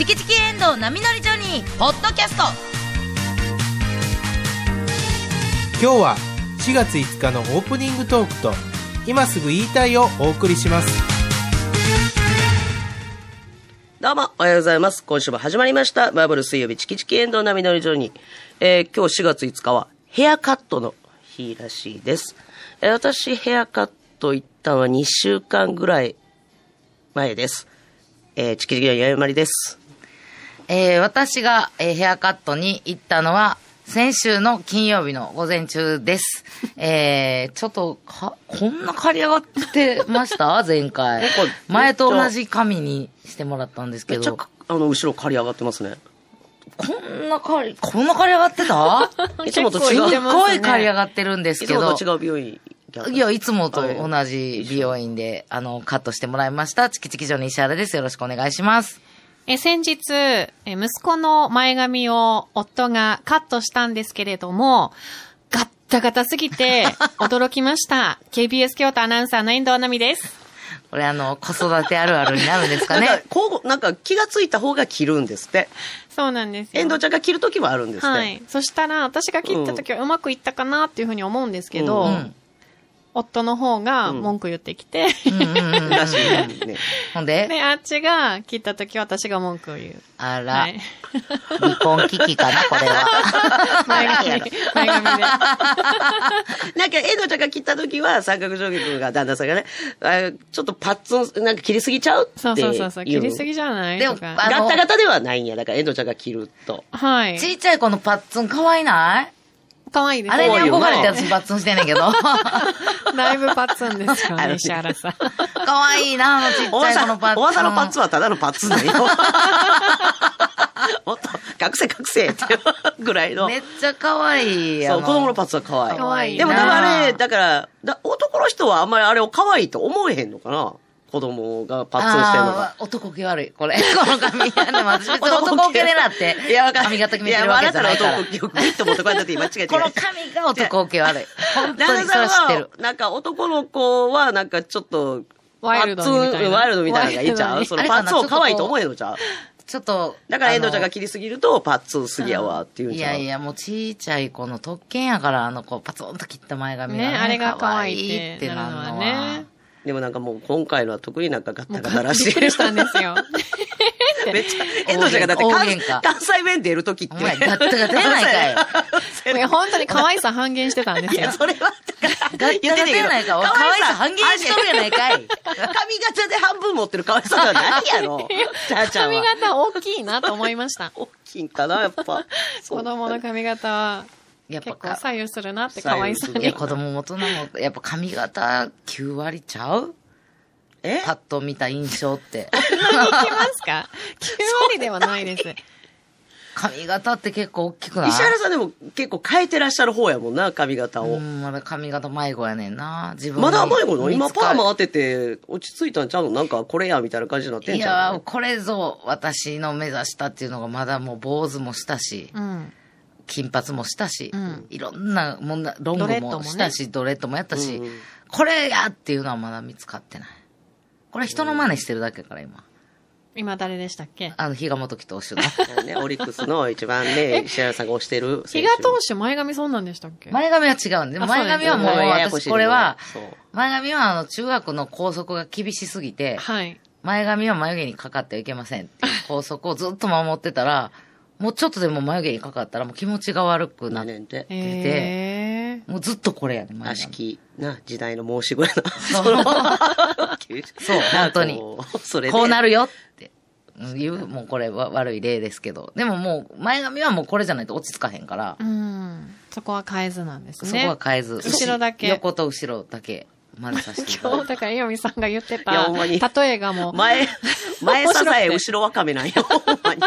チキチキエンドウ波乗りジョニー」ポッドキャスト今日は4月5日のオープニングトークと今すぐ言いたいをお送りしますどうも、おはようございます。今週も始まりました。バーブル水曜日、チキチキエンドウ波乗りジョニー。えー、今日4月5日は、ヘアカットの日らしいです。えー、私、ヘアカット行ったのは2週間ぐらい前です。えー、チキチキのやまりです。えー私が、えーヘアカットに行ったのは、先週の金曜日の午前中です。えー、ちょっと、か、こんな刈り上がってました？前回。前と同じ髪にしてもらったんですけど、めっちゃか、あの、後ろ刈り上がってますね。こんな刈り、こんな刈り上がってた？いつもとすっ違う。ごい刈り上がってるんですけどいつもと。違う美容院。いや、いつもと同じ美容院で、あの、カットしてもらいました。チキチキジョニー石原です。よろしくお願いします。え先日、え息子の前髪を夫がカットしたんですけれども、ガッタガタすぎて 驚きました。KBS 京都アナウンサーの遠藤奈美です。これあの、子育てあるあるになるんですかなんかね。、こう、なんか気がついた方が切るんですって。そうなんですよ。遠藤ちゃんが切るときはあるんですって。はい。そしたら、私が切った時はうまくいったかなっていうふうに思うんですけど、うんうん。夫の方が文句言ってきて、うんうんうんうん。らしいね。ほんで、で、あっちが切った時は私が文句を言う。あら、はい。離婚危機かな、これは。前髪、前髪で。なんか、エドちゃんが切った時は、三角定規君が旦那さんがね、あちょっとパッツン、なんか切りすぎちゃうってそうそうそうそう。切りすぎじじゃない？でもガッタガタではないんや。だから、エドちゃんが切ると。はい。ちいちゃい子のパッツン可愛いない？可愛いですあれに憧れて私パッツンしてんねんけど。だいぶパッツンですよね、石原さん。可愛いな、あのちっちゃい子のパッツン。おばさんのパッツンはただのパッツンだよ。もっと、隠せ隠せっていうぐらいの。めっちゃ可愛い。そう、あ子供のパッツンは可愛い。可愛いでも、でなもあれ、だから、だ男の人はあんまりあれを可愛いと思えへんのかな子供がパッツンしてるのが。男気悪い、これ。この髪。でも私別に 男気でなって、いや、わか。髪型決めてるわけじゃないから。や、あなたの男気をグイッと持ってこうやって今違えてこの髪が男気悪い。本当にそれ知ってるは。、なんか男の子は、なんかちょっと、ワイルドにみたいなパッツンワイルドみたいなのがいいちゃワイルドにうそのパッツンを可愛いと思えんのちゃうちょっと。だから遠藤ちゃんがあ切りすぎると、パッツンすぎやわっていういやいや、もうちいちゃい子の特権やから、あの子、パツンと切った前髪が、ねあれが可愛いってなるのはるね。でもなんかもう今回のは特になんかガッタガタらしい。びっくりしたんですよ。めっちゃ、遠藤ちゃんがだって関関西弁出るときって。ガッタガタやないかい。いや本当に可愛さ半減してたんですよいや、。それは、ガッタガタやないか。お可愛さ半減しとるやないかい。髪型で半分持ってる可愛さではないやろ。髪は。型大きいなと思いました。大きいんかな、やっぱ。子供の髪型はやっぱ結構左右するなって可愛さ左右するいや、に。子供も大人も、やっぱ髪型9割ちゃう？え？パッと見た印象って。いきますか ?9 割ではないです。髪型って結構大きくない？石原さんでも結構変えてらっしゃる方やもんな、髪型を。うん、まだ髪型迷子やねんな。自分にまだ迷子の？今パーマ当てて落ち着いたんちゃうの？なんかこれやみたいな感じになってんいちゃうやー、これぞ私の目指したってい？うのがまだもう坊主もしたし、うん。金髪もしたし、うんいろんなもんな、ロングもしたし、ドレッドもやったし、うんうんこれやっていうのはまだ見つかってない。これ人の真似してるだけやから今。今誰でしたっけ？あの、比嘉元樹投手の。ね、オリックスの一番ね、石原さんが推してる。比嘉投手前髪そんなんでしたっけ？前髪は違うんで、あ前髪はもう私これは、前髪はあの中学の校則が厳しすぎて、はい。前髪は眉毛にかかってはいけませんっていう校則をずっと守ってたら、もうちょっとでも眉毛にかかったらもう気持ちが悪くなって、て。へー。もうずっとこれやね、前悪し髪。きな、時代の申し子やな。そう そのそう本当にこうそれで。こうなるよっていう、もうこれは悪い例ですけど。でももう前髪はもうこれじゃないと落ち着かへんから、うん。そこは変えずなんですね。そこは変えず。後ろだけ横と後ろだけ混ぜさせていただいて。今日、だから、イオミさんが言っていやた、ほんまに例えがもう、前、前サザエ、後ろワカメなんよ。ほんまに。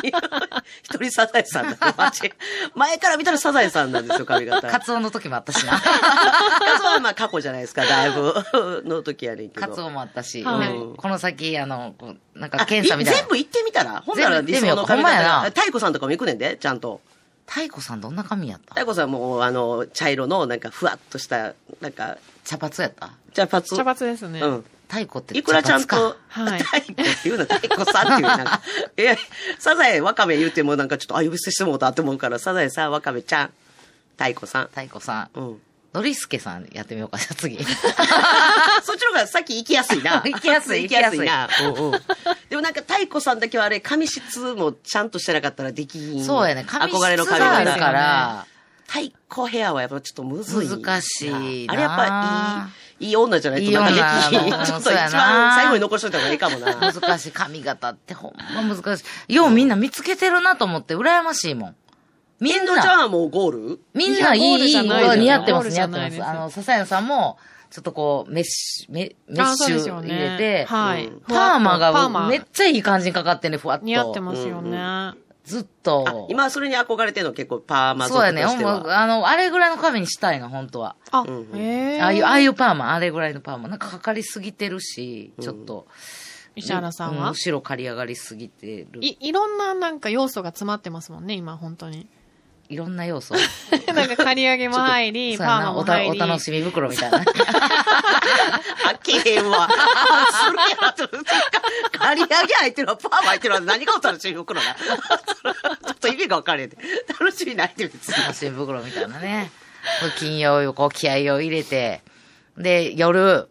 一人サザエさんだよ、マジ前から見たらサザエさんなんですよ、髪型。カツオの時もあったしな。カツオはまあ過去じゃないですか、だいぶの時やねんけど。カツオもあったし、はいうんこの先、あの、こうなんあか検査みたいな。全部行ってみたらほんなら理全部行ってみよう想の髪ほんまやな型。太鼓さんとかも行くねんで、ちゃんと。太鼓さんどんな髪やった？太鼓さんも、あの、茶色の、なんか、ふわっとした、なんか、茶髪やった？茶髪？茶髪ですね。うん。太鼓っていくらちゃんと、はい太鼓っていうの？太鼓さんっていう、なんか、え、サザエわかめ言うてもなんかちょっと、あ、呼び捨てしてもうたって思うから、サザエさん、わかめちゃん、太鼓さん。太鼓さん。うん。ノリスケさんやってみようか、じゃあ次。そっちの方がさっき 行きやすいな。行きやすい行きやすいな。うんうん。でもなんか太鼓さんだけはあれ、髪質もちゃんとしてなかったらできひん。そうやね。髪質憧れの髪型があるから、太鼓ヘアはやっぱちょっとむずいな。難しいなあれやっぱいい、いい女じゃないとなん女かできひん。もうちょっと一番最後に残しといた方がいいかもな。難しい髪型ってほんま難しい。ようみんな見つけてるなと思って羨ましいもん。みんインドちゃんもうゴール？みんないい、いい似合ってます、似合ってます。あの、笹谷さんも、ちょっとこう、メッシュ、メメッシュ入れて、はい。うんパーマパーマがめっちゃいい感じにかかってね、ふわっと。似合ってますよね。ずっあと。今それに憧れてるの結構パーマ族そうやね。としてほんまは。あの、あれぐらいの髪にしたいな、本当は。あん、ええ。ああいう、ああいうパーマ、あれぐらいのパーマ。なんかかかりすぎてるし、ちょっと。石原さんは？う後ろ刈り上がりすぎてる。い、いろんななんか要素が詰まってますもんね、今、本当に。いろんな要素。なんか刈り上げも入り、パーマも入り。お楽しみ袋みたいな。あけへんわ。するや。刈り上げ入ってるわ、パーマ入ってるわ。何がお楽しみ袋だ。ちょっと意味が分かれへんて。楽しみないって別に。楽しみ袋みたいなね。金曜日、こう気合を入れて、で、夜、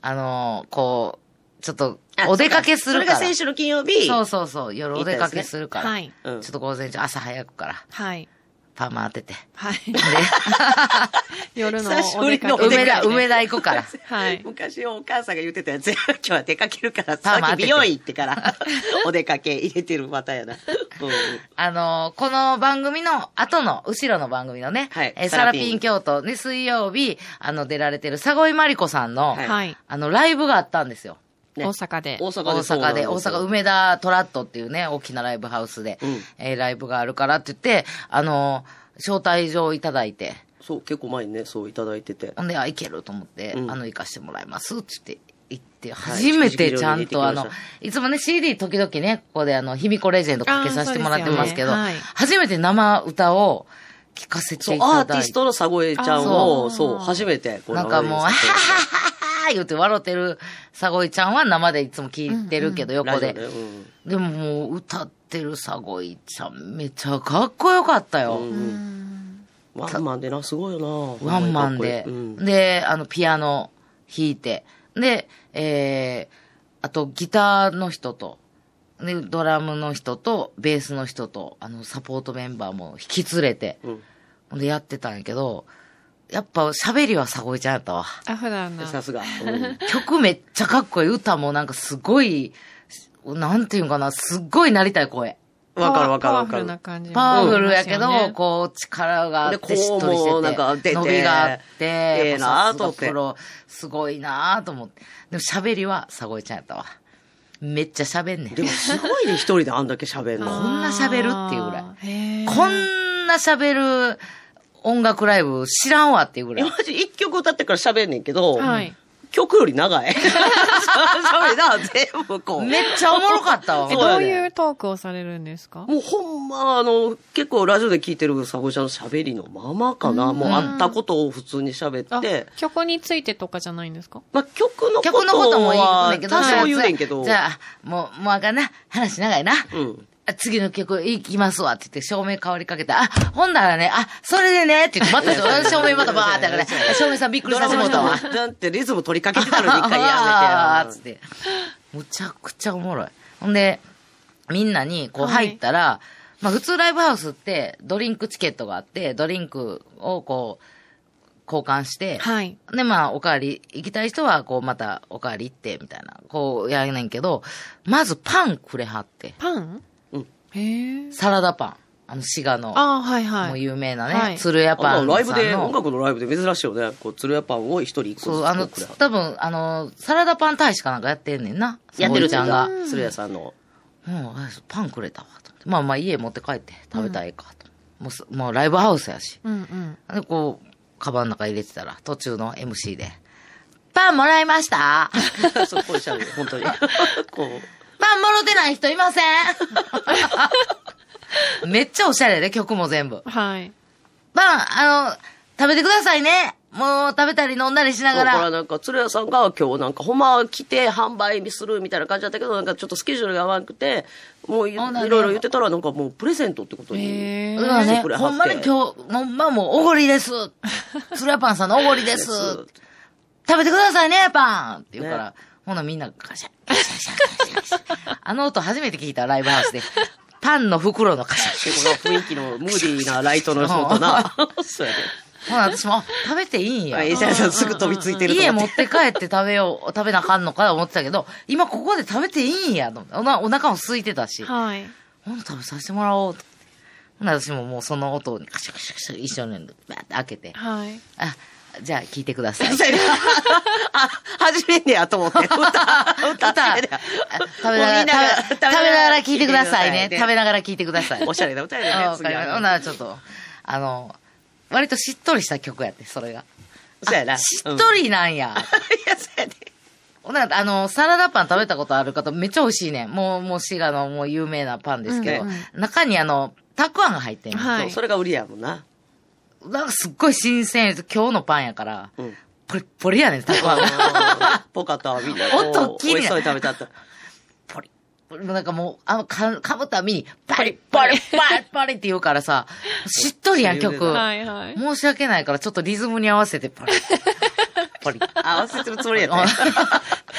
あのーこう、ちょっと、お出かけするから。それが先週の金曜日。そうそうそう、夜お出かけするから。はい。うんちょっと午前中、朝早くから、はい。パーマ当てて。はい。夜の久しおぶりの 出かけ。梅田、梅田行こうから。はい。昔お母さんが言ってたやつや。今日は出かけるから、さっき美容院行ってから、お出かけ入れてるまたやな。うんあのーこの番組の後の、後ろの番組のね、はいえーサラピン京都、ね、水曜日、あの、出られてる、佐越まりこさんの、はいはい。あの、ライブがあったんですよ。ね。大阪で。大阪大でそうなん阪で、大阪梅田トラットっていうね、大きなライブハウスで、うん。えーライブがあるからって言って、あのー招待状をいただいて、そう、結構前にね、そういただいてて。ほんで、あ、行けると思って、うん。あの、行かしてもらいますって言って、行って、はい。初めてちゃんと、あのいつもね、CD 時々ね、ここであの、卑弥呼レジェンドかけさせてもらってますけど、初めて生歌を聴かせていただいて。アーティストの佐越ちゃんそを、そう、初めて、なんかもう、ははは生では言って笑ってる佐越ちゃんは生でいつも聞いてるけど、横で。でももう歌ってる佐越ちゃんめちゃかっこよかったよ。うんワンマンでな、すごいよな。ワンマンで。うんで、あの、ピアノ弾いて。で、えー、あとギターの人と、で、ドラムの人と、ベースの人と、あの、サポートメンバーも引き連れて、うん。で、やってたんやけど、やっぱ喋りは佐越ちゃんやったわ。あ、普段の。さすが。うん曲めっちゃかっこいい。歌もなんかすごい、なんていうんかな、すっごいなりたい声。わかるわかるわかるパワフルな。感じもパワフルやけど、こう、力があって、でしっとりしてて。こうもなんか出て伸びがあって、ええなぁと思ってやっぱさすがプロ、すごいなぁと思って。でも喋りは、さごいちゃんやったわ。めっちゃ喋んねん。でもすごいね、一人であんだけ喋んの。こんな喋るっていうぐらいこんな喋る音楽ライブ知らんわっていうぐらい。マジ一曲歌ってから喋んねんけど、はい。曲より長い。喋りな、全部こう。めっちゃおもろかったわ どういうトークをされるんですか？もうほんま、あの、結構ラジオで聞いてるサゴちゃんの喋りのままかな。もうあったことを普通に喋あって、曲についてとかじゃないんですか？まあ曲のこと曲のこともいいんだはけど、多少言うねんけど。じゃあ、もう、もうあかんな。話長いな。うん。あ次の曲行きますわって言って、照明変わりかけて、あ、ほんならね、あ、それでね、って言って、また照明またバーってやから、照明さんびっくりさせてもうたわ。だってリズム取りかけてたのに一回あーつっやめて。て。むちゃくちゃおもろい。ほんで、みんなにこうはい入ったら、まあ普通ライブハウスってドリンクチケットがあって、ドリンクをこう、交換して、はい。で、まあ、おかわり、行きたい人は、こう、また、おかわり行って、みたいな、こう、やんねんけど、まずパンくれはって、パン？サラダパン。あの、滋賀の、あーはいもうはい。有名なね、はい鶴屋パあンライブで、音楽のライブで珍しいよね。こう、鶴屋パンを一人一個そう、あの、多分、あの、サラダパン大使かなんかやってんねんな。やってるちゃんが。鶴屋さんの。もう、あパンくれたわ、と思って。まあまあ、家持って帰って食べたらええか、と。もうす、もうライブハウスやし。うんうん。で、こう、カバンの中入れてたら、途中の MC で、パンもらいました そう、こうしゃべる、本当に。こう。パンもろてない人いません めっちゃおしゃれで、曲も全部。はい。パン、あの、食べてくださいね。もう食べたり飲んだりしながだからら。なんか、鶴屋さんが今日なんか、ほんまは来て販売するみたいな感じだったけど、なんかちょっとスケジュールが合わなくて、もういろいろ言ってたら、なんかもうプレゼントってことに。へうわねしてくれ、はってほんまに今日、ほんまもうおごりです。鶴屋パンさんのおごりです。食べてくださいね、パンって言うから、ねほなみんなガシャ、ガシャ、ガシャ、ガシャ。あの音初めて聞いた、ライブハウスで。パンの袋のカシャ、カシャ。この雰囲気のムーディーなライトの人とな。そうやね。ほな私も、あ食べていいんや。伊沢さんすぐ飛びついてると家。持って帰って食べよう、食べなあかんのかと思ってたけど、今ここで食べていいんやと。おなお腹も空いてたし。はい。ほんと食べさせてもらおうと。ほな私ももうその音にカシャカシャカシャ一緒にバーって開けて。はい。あ、じゃあ聞いてください。あ、始めんねやと思って。歌、歌、歌、食べながら、食べながら聞いてくださいね。食べながら聞いてください。おしゃれな歌やね。あわかりました。ほんならちょっと、あの、割としっとりした曲やって、それが。そうやな。あしっとり。りなんや。いや、そうやね。ほんならあの、サラダパン食べたことある方、めっちゃ美味しいねん。もう、もう滋賀のもう有名なパンですけど、中にあの、たくあんが入ってんねん。はいそうそれが売りやもんな。なんかすっごい新鮮です。今日のパンやから、うん。ポリッポリやねん、たくあんが。ぽか ったわ、みんな。音大きいね美味しそうに食べたった。ポリッ。なんかもう、あの、か、噛むたびに、パリッパリッパリッパ リって言うからさ、しっとりやん、曲。はいはい。申し訳ないから、ちょっとリズムに合わせて、パリッ。パリッ。合わせてるつもりやね。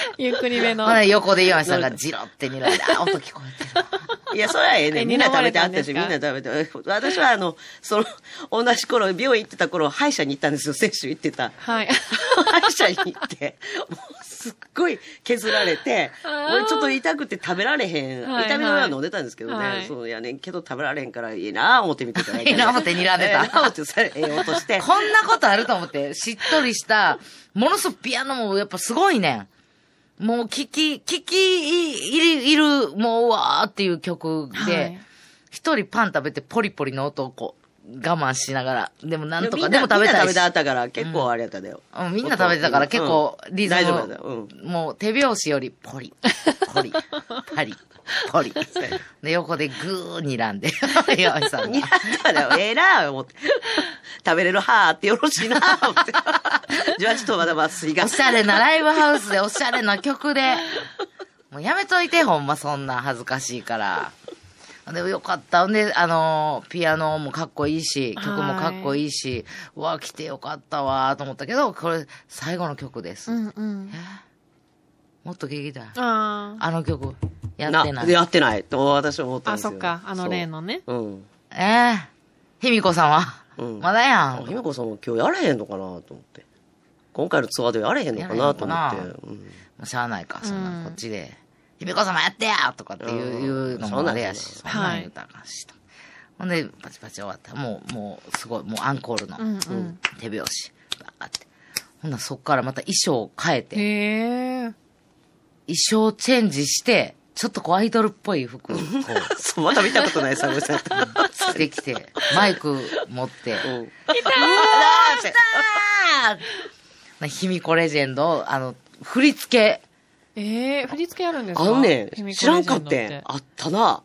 ゆっくりめの。横で岩井さんがジロって睨んで、あ、音聞こえてるわ。いや、それはええね。みんな食べてあったし、みんな食べて。私はあの、その、同じ頃、病院行ってた頃、歯医者に行ったんですよ。接種行ってた。はい。歯医者に行って、もうすっごい削られて、俺ちょっと痛くて食べられへん。はいはい痛みのは飲んでたんですけどね。はいそうやねんけど食べられへんからいいなぁ思って見てた。いいな思って睨んでた？ええな思ってさ、ええ音して。こんなことあると思って、しっとりした、ものすごくピアノもやっぱすごいねん。もう聞き、聞き入り、いる、もううわーっていう曲はでい、一、人パン食べてポリポリの音をこう、我慢しながら、でもなんとか、でも食べたいしみんな食べてあったから、結構あれやっただよ。うんみんな食べてたから結構うんリズム、大丈夫だよ。うん。もう手拍子よりポリ、ポリ、パリ、ポリ。で、横でグー睨んで、岩井さん似が。合っただよ。ええなぁ思って。食べれるはーってよろしいなぁ思って。じゃあちょっとまだ麻酔が。おしゃれなライブハウスでおしゃれな曲で。もうやめといて、ほんまそんな恥ずかしいから。でもよかった。んで、あのー、ピアノもかっこいいし、曲もかっこいいし、うわ、来てよかったわ、と思ったけど、これ、最後の曲です。うんうん。もっと聞きたい。ああの曲、やってない。やってないと私は思ったあ。あ、んですよ。そっか。あの例のね。そう。うん。え？えひみこさんは、うんまだやん。ひめこさんも今日やれへんのかなと思って。今回のツアーでやれへんのかなと思って。うんもうしゃあないか、そんな、うんこっちで。ひみこさんもやってやとかっていう,、うんいうのもあれやし、そそんなん言うた。ほんで、パチパチ終わった。もう、もう、すごい、もうアンコールのうんうん。手拍子。バーって。ほんならそっからまた衣装を変えて。衣装チェンジして、ちょっとこうアイドルっぽい服をこう そう、まだ見たことない、サムさん。着てきて、マイク持って、うん。あーなひみこレジェンド、あの、振り付け、ええ、振り付けあるんですか？あんね知らんかってん。あったな。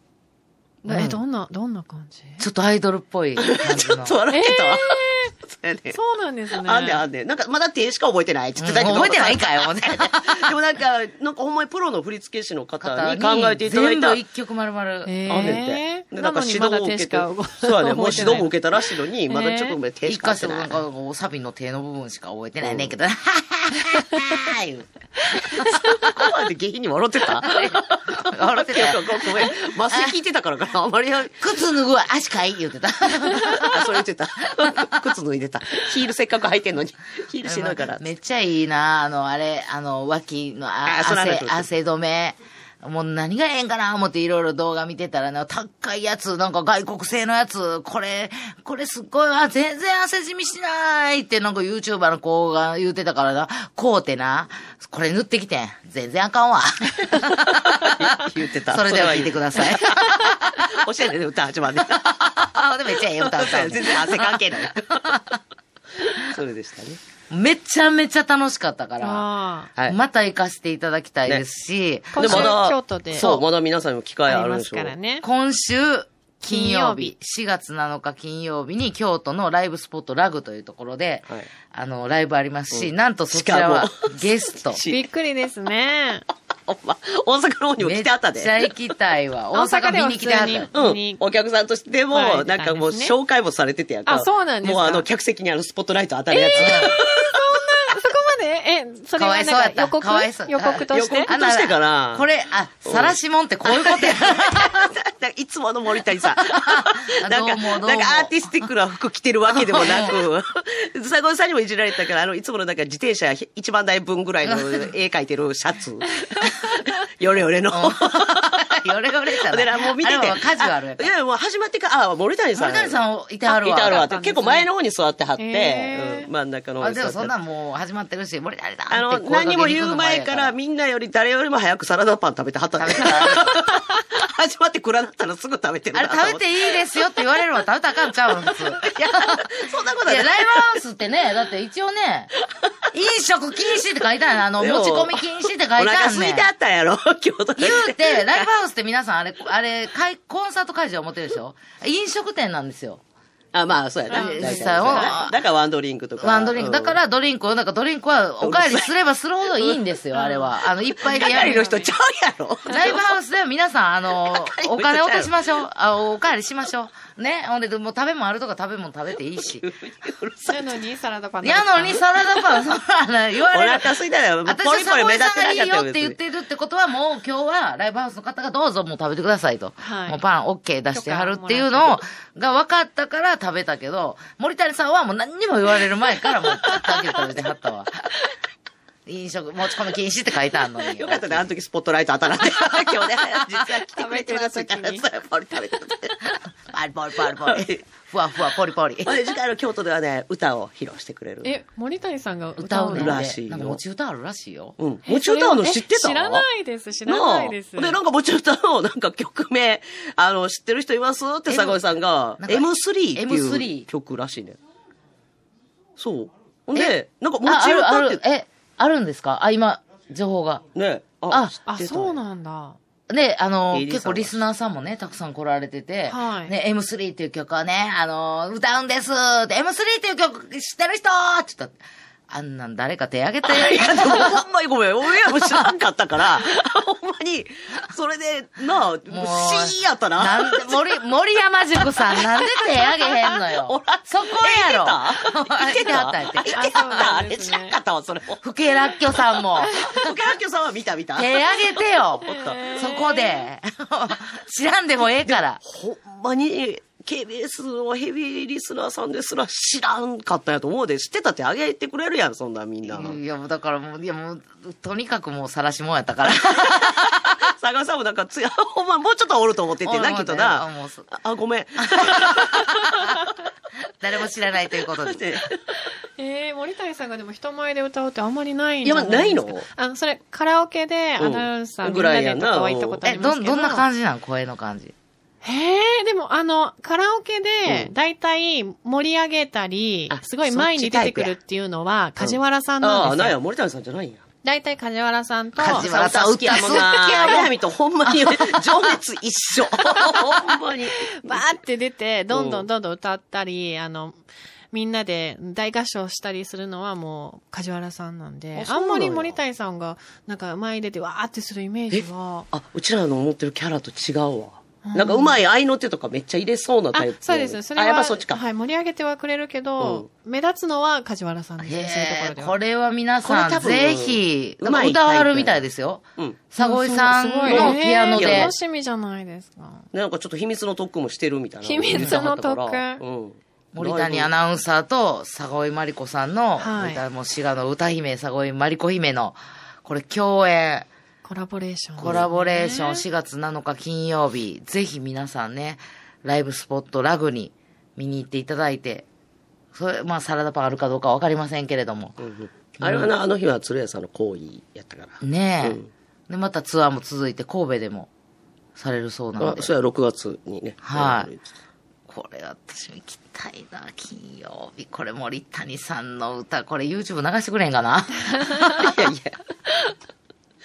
え、どんな、どんな感じ？ちょっとアイドルっぽい。ちょっと笑ってたわ。そうやねそうなんですね。あんねんあんねん。なんか、まだ手しか覚えてないって言ってたけど。うん覚えてないんかよ。でもなんか、なんかほんまにプロの振付師の方方に考えていただいた。全部一曲丸々。えあんねんて。え。で、なんか指導も受けて。そうやね。もう指導も受けけたらしいのに、まだちょっと手し一か覚えてない箇所なん。かこうサビの手の部分しか覚えてないねんけど、はははは言うてここまで下品に笑ってた笑ってたよごめん。麻酔聞いてたからかな。あまりや、靴脱ぐわ、足かい言うてた。あ、それ言ってた。靴脱いでた。ヒールせっかく履いてんのに。ヒールしてないから。めっちゃいいな、あの、あれ、あの、脇のあ汗汗止め。もう何がええんかな思っていろいろ動画見てたらね、高いやつ、なんか外国製のやつ、これ、これすっごいわ、全然汗染みしないってなんか YouTuber の子が言うてたからな、こうてな、これ塗ってきてん。全然あかんわ。言ってた。それでは言ってください。おしゃれで歌始まんね。あ、でめっちゃええ歌歌うね全然汗関係ない。それでしたね。めちゃめちゃ楽しかったから。はい。また行かせていただきたいですし、今週でまだ京都で。そう、まだ皆さんにも機会ありまあるんですしょからね。今週、金曜日、4月7日金曜日に京都のライブスポットラグというところで、はいあの、ライブありますし、なんとそちらはゲスト。びっくりですね。ほんま、大阪の方にも来てあったで。めっちゃ行きたいわ。大大阪見に来てあった。うん。お客さんとしても、来られてたんですねなんかもう紹介もされててやんか。あそうなんですかもうあの、客席にあるスポットライト当たるやつ。そこまでえ、それかわはなんか予告？かわいそう。予告として？予告としてかな。これ、あ、さらしもんってこういうことや。いつもの森谷さん。あなんか、なんかアーティスティックな服着てるわけでもなく、佐合さんにもいじられたから、あの、いつものなんか自転車1万台分ぐらいの絵描いてるシャツ。ヨレヨレの。ヨレヨレじゃない。でなもう見てて。カジュアルやいや、もう始まってから、あ、森谷さん。森谷さんいてはるわいてはるわって。結構前の方に座ってはって、うん真ん中の方でもそんなんもう始まってるし、森谷だあの、何も言う前から、みんなより誰よりも早くサラダパン食べてはったね食べた 始まって暗なったらすぐ食べてるあれ。食べていいですよって言われるわ。食べたらあかんちゃうの、普通。いや、そんなこといや、ない。ライブハウスってね、だって一応ね、飲食禁止って書いてあるの。あの、持ち込み禁止って書いてあおるねん。腹空いてあったんやろ京都言うて、ライブハウスって皆さんあれ、あれ、会コンサート会場を持ってるでしょ？飲食店なんですよ。あ、まあ、そうやな。実際はだからワンドリンクとか。ワンドリンク。だかうん、らドリンクを、なんかドリンクはお帰りすればするほどいいんですよ、あれは。あの、いっぱいでやる。係の人ちゃうやろライブハウスでは皆さん、あのお金落としましょう。あ、お帰りしましょう。ね。ほんで、もう食べ物あるとか食べ物食べていいし。うるさい。なのにサラダパンやのにサラダパン、そんな言わおれる。腹空いたよ。私ポリポリ目立ってがいいよって。言ってるってことはもう今日はライブハウスの方がどうぞもう食べてくださいと。はいもうパン OK 出してはるっていうのを、が分かったから食べたけど、森谷さんはもう何にも言われる前からもう食べてはったわ。飲食持ち込み禁止って書いてあるのに。よかったね、あの時スポットライト当たらって。今日ね、実は来てくれてますみたいな。食べてる時にそリ食べてるパリポリポリポリ。ふわふわポリポリ。次回の京都ではね、歌を披露してくれる。え、森谷さんが歌歌うらしいよなんか持ち歌あるらしいよ。うん。えもち歌うの知ってた知らないです、知らないです。あで、なんかもち歌の、なんか曲名、あの、知ってる人います？って坂井さんが、なんか M3 っていう M3 曲らしいね。そう。ほんで、なんかもあ、あちる、ある、歌って、え、あるんですか？あ、今、情報が。ね。ああ、そうなんだ。で、あの、結構リスナーさんもね、たくさん来られてて、はいね、M3 っていう曲はね、あの、歌うんですで M3 っていう曲知ってる人って言ったらあんなん誰か手挙げて。いや、でもほんまにごめん。俺らも知らんかったから、ほんまに、それで、なあ、もう、シーやったな。なんで、森、森山塾さん、なんで手挙げへんの およら。そこやろ。いてた？いてはった？んやて。いてはったあれ知らんかったわ、それも。ふけらっきょさんも、福原家さんは見た見た。手挙げてよ。そこで。知らんでもええから。ほんまに、KBS のヘビーリスナーさんですら知らんかったんやと思うで、知ってたってあげてくれるやん、そんなんみんな。いや、もうだからもう、いやもう、とにかくもう晒しもんやったから。佐賀さんもなんかつや、ほんまもうちょっとおると思っててな、きっとな。あもうそあ、あごめん。誰も知らないということで。で えー、森谷さんがでも人前で歌うってあんまりないんいやじゃないの？あの、それ、カラオケでアナウンサー、うんみんなぐらいやなでとかは行ったことあえ、ど、りますけど。どんな感じなん？声の感じ。へえ、でもあの、カラオケでう、んだいたい盛り上げたりあ、すごい前に出てくるっていうのは、梶原さんああ、なんですよ。なんや、森谷さんじゃないんや。だいたい梶原さんと、梶原さん好きやもんきやとほんまに 情熱一緒。ほんまに。バーって出て、どんどうんんどんどん歌ったり、あの、みんなで大合唱したりするのはもう梶原さんなんで、あんまり森谷さんがなんか前に出てわーってするイメージは、あ、うちらの思ってるキャラと違うわ。なんかうまい合いの手とかめっちゃ入れそうなあタイプ。そうです。それは、あ、やっぱそっちか。はい、盛り上げてはくれるけど、目立つのは梶原さんですね、そういうところでは。これは皆さん、ぜひ、うまい歌わるみたいですよ。うん。佐越さんのピアノでえー楽。しみじゃないですか。なんかちょっと秘密の特訓もしてるみたいな。秘密の特訓うん。森谷アナウンサーと佐越まりこさんの、はい歌もう滋賀の歌姫、佐越まりこ姫の、これ共演、コラボレーション、コラボレーション4月7日金曜日、ぜひ皆さんね、ライブスポットラグに見に行っていただいて、それ、まあサラダパンあるかどうかわかりませんけれども、うん。あれはな、あの日は鶴屋さんの行為やったから。ねえ、うん。で、またツアーも続いて神戸でもされるそうなので、あそれは6月にね。はい。これ私も行きたいな、金曜日。これ森谷さんの歌、これ YouTube 流してくれへんかな？いやいや。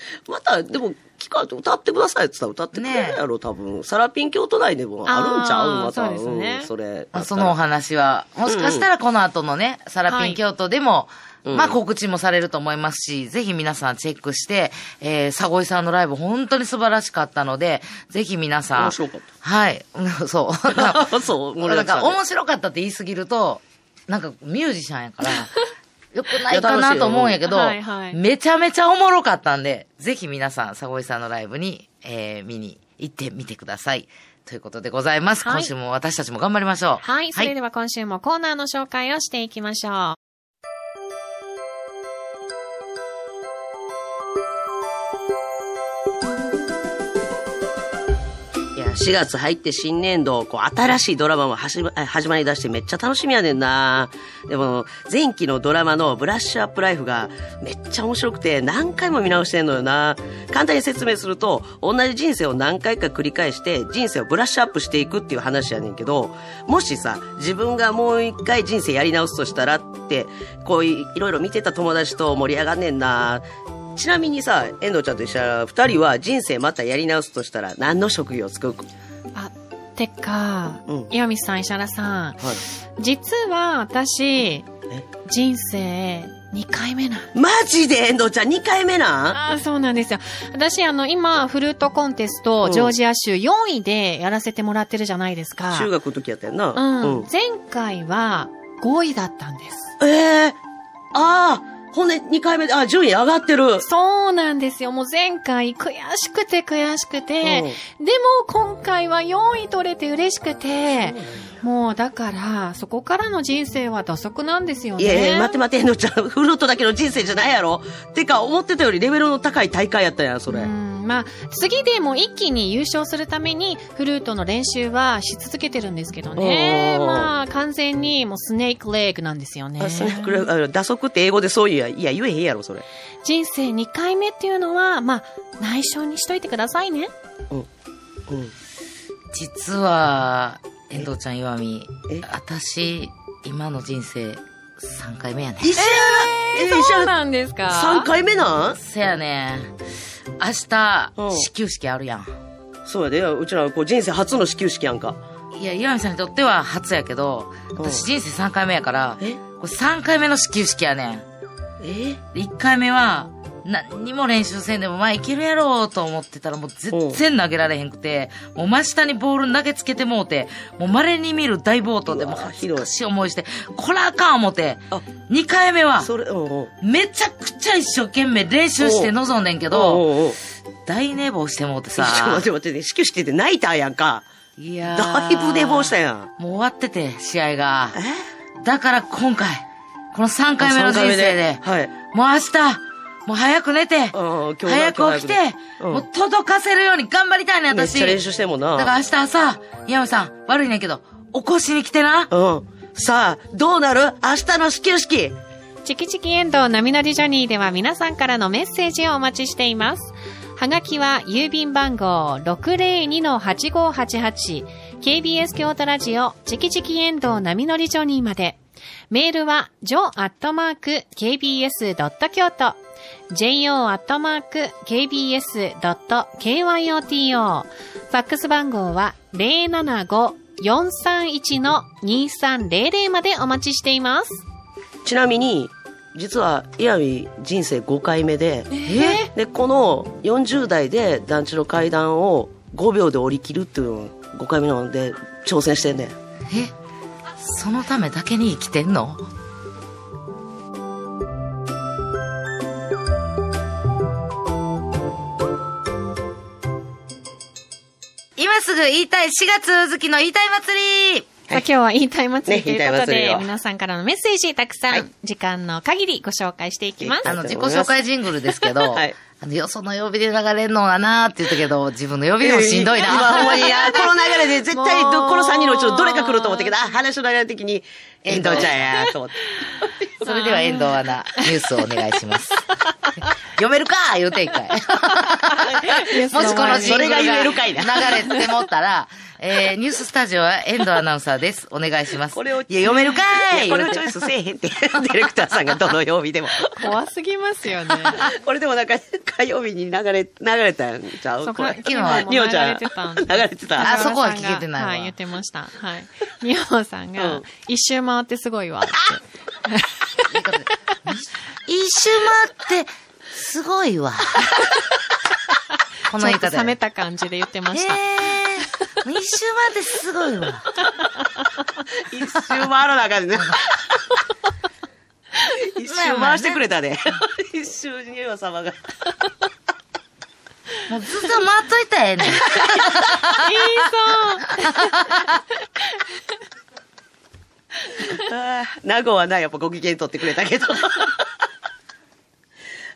また、でも、聞かれて歌ってくださいって言ったら歌ってくれるやろ、多分。サラピン京都内でもあるんちゃう？また。そうねんそれ。まあそのお話は、もしかしたらこの後のね、サラピン京都でも、うんまあ告知もされると思いますし、ぜひ皆さんチェックして、えー、佐越さんのライブ本当に素晴らしかったので、ぜひ皆さん。面白かっはい。う んそう。そう、なんか面白かったって言いすぎると、なんかミュージシャンやから、よくないかなと思うんやけど、はいはいめちゃめちゃおもろかったんで、ぜひ皆さん、佐越さんのライブに、えー、見に行ってみてください。ということでございます。はい今週も私たちも頑張りましょう。はい。それでは今週もコーナーの紹介をしていきましょう。4月入って新年度、こう、新しいドラマも始ま始まり出してめっちゃ楽しみやねんな。でも、前期のドラマのブラッシュアップライフがめっちゃ面白くて何回も見直してんのよな。簡単に説明すると、同じ人生を何回か繰り返して人生をブラッシュアップしていくっていう話やねんけど、もしさ、自分がもう一回人生やり直すとしたらって、こういいろいろ見てた友達と盛り上がんねんな。ちなみにさ、遠藤ちゃんと一緒ら、二人は人生またやり直すとしたら何の職業を作る？あ、てか、うん岩見さん、石原さん。はい。実は私、人生2回目なんマジで？遠藤ちゃん2回目なん？ああ、そうなんですよ。私、あの、今、フルートコンテスト、うんジョージア州4位でやらせてもらってるじゃないですか。中学の時やったよな。うん。前回は5位だったんです。ええああ、ほんで2回目で、あ、順位上がってる。そうなんですよ。もう前回悔しくて悔しくて、でも今回は4位取れて嬉しくて、もうだから、そこからの人生は土足なんですよね。いやいや、待って待って、遠藤ちゃん、フルートだけの人生じゃないやろ。てか、思ってたよりレベルの高い大会やったやん、それ。うんまあ、次でも一気に優勝するために、フルートの練習はし続けてるんですけどね。まあ、完全にもうスネークレッグなんですよね。あそれこれあ打足って英語でそういうや、いや、言えへんやろ、それ。人生2回目っていうのは、まあ、内緒にしといてくださいね。うん。実は、遠藤ちゃん岩見え、私、今の人生、3回目やね。一緒やえ一緒。そうやなんですか？3回目なん？せやね。明日う、ん。始球式あるやん。そうやで、うちらこう人生初の始球式やんか。いや、岩見さんにとっては初やけど、私人生3回目やから、え？これ3回目の始球式やねん。え？で1回目は、何にも練習せんでも、まあいけるやろうと思ってたら、もう全然投げられへんくて、もう真下にボール投げつけてもうて、もう稀に見る大暴投でもう恥ずかしい思いして、こらあかん思ってあ、2回目は。めちゃくちゃ一生懸命練習して臨んでんけおど、大寝坊してもうてちょっとさ待っ、て待って、始球式って泣いたやんか。いやーだいぶ寝坊したやん。もう終わってて、試合が。え？だから今回、この3回目の人生で、はい。もう明日、もう早く寝て、早く起きて、うんもう届かせるように頑張りたいね、私。めっちゃ練習してんもんな。だから明日朝、山さん、悪いねんけど、起こしに来てな。うん。さあ、どうなる？明日の始球式。チキチキエンドウ波乗りジョニーでは皆さんからのメッセージをお待ちしています。はがきは郵便番号 602-8588KBS 京都ラジオチキチキエンドウ波乗りジョニーまで。メールは jo.kbs.kyoto jo.kbs.kyoto ファックス番号は075-431-2300までお待ちしています。ちなみに、実は、岩見人生5回目で、えで、この40代で団地の階段を5秒で降り切るっていうのを5回目なので挑戦してんねん。えそのためだけに生きてんの？すぐ言いたい4月月の言いたい祭りさあ今日は言いたい祭りねということで、言いたい祭りを皆さんからのメッセージたくさん、時間の限りご紹介していきます。あの、自己紹介ジングルですけど、はいあの、よその曜日で流れるのはなーって言ったけど、自分の曜日でもしんどいな。今ほんまに、あこの流れで絶対この3人のうちのどれか来ると思ったけど、あ、話の流れ的に、遠藤ちゃんや、と思って。それでは遠藤アナ、ニュースをお願いします。読めるか言うてんかい。もしこのジングルが流れてもったら、えー、ニューススタジオは遠藤アナウンサーです。お願いします。これをいや、読めるかいこれをチョイスせえへんって、ディレクターさんがどの曜日でも。怖すぎますよね。これでもなんか、火曜日に流れ、流れたんちゃう？これ昨日はもニオちゃん流れてたんで流れてたあそこは聞けてないわはい、言ってました。はい。ニオさんうがん、一周回ってすごいわ。一周回って、すごいわ。この言い方ちょっと冷めた感じで言ってました。えー、一周回ってすごいわ。一周回らなあかんね。一周回してくれたで。一周にお様が。もうずっと回っといたらええねん。いいあー名護はな、やっぱご機嫌取ってくれたけど。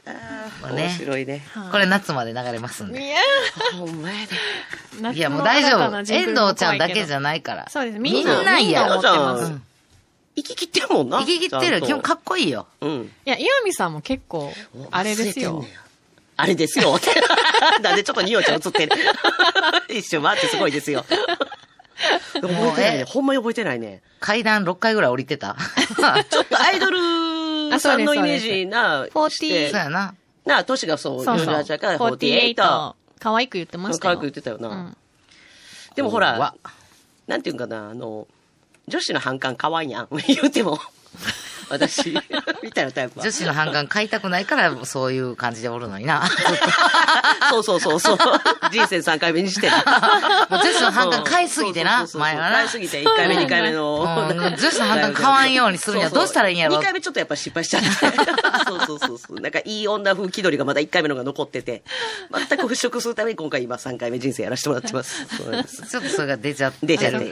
あ面白いね。これ夏まで流れますん。で。いやほんまやで。夏いや、もう大丈夫。遠藤ちゃんだけじゃないから。そうです。みんみんな、みんな思ってます。うんい生き切ってるもんな。生き切ってる。基本かっこいいよ。うん。や、岩見さんも結構、あれですよ。あれですよ。ってなんでちょっとニオちゃん映ってる。一瞬待ってすごいですよ。覚えてないもうね。えほんまに覚えてないね。階段6回ぐらい降りてた。ちょっとアイドルさんのイメージな、そうですしてそうやな。な、年がそう、そうそう。48から48 48。。可愛く言ってましたよ。可愛く言ってたよな。うんでもほら、なんていうんかな、あの、女子の反感可愛いやん。言うても。私、みたいなタイプは女。子の反感買いたくないから、そういう感じでおるのにな。そうそうそうそう。人生3回目にして。もう女子の反感買いすぎてな前はな買いすぎて、1回目、2回目の。うん女子の反感買わんようにするにはどうしたらいいんやろ2回目ちょっとやっぱ失敗しちゃって。そうそうそうそう。なんかいい女風気取りがまだ1回目のが残ってて、全く払拭するために今回今3回目人生やらせてもらってます。そうです。ちょっとそれが出ちゃって。出ちゃって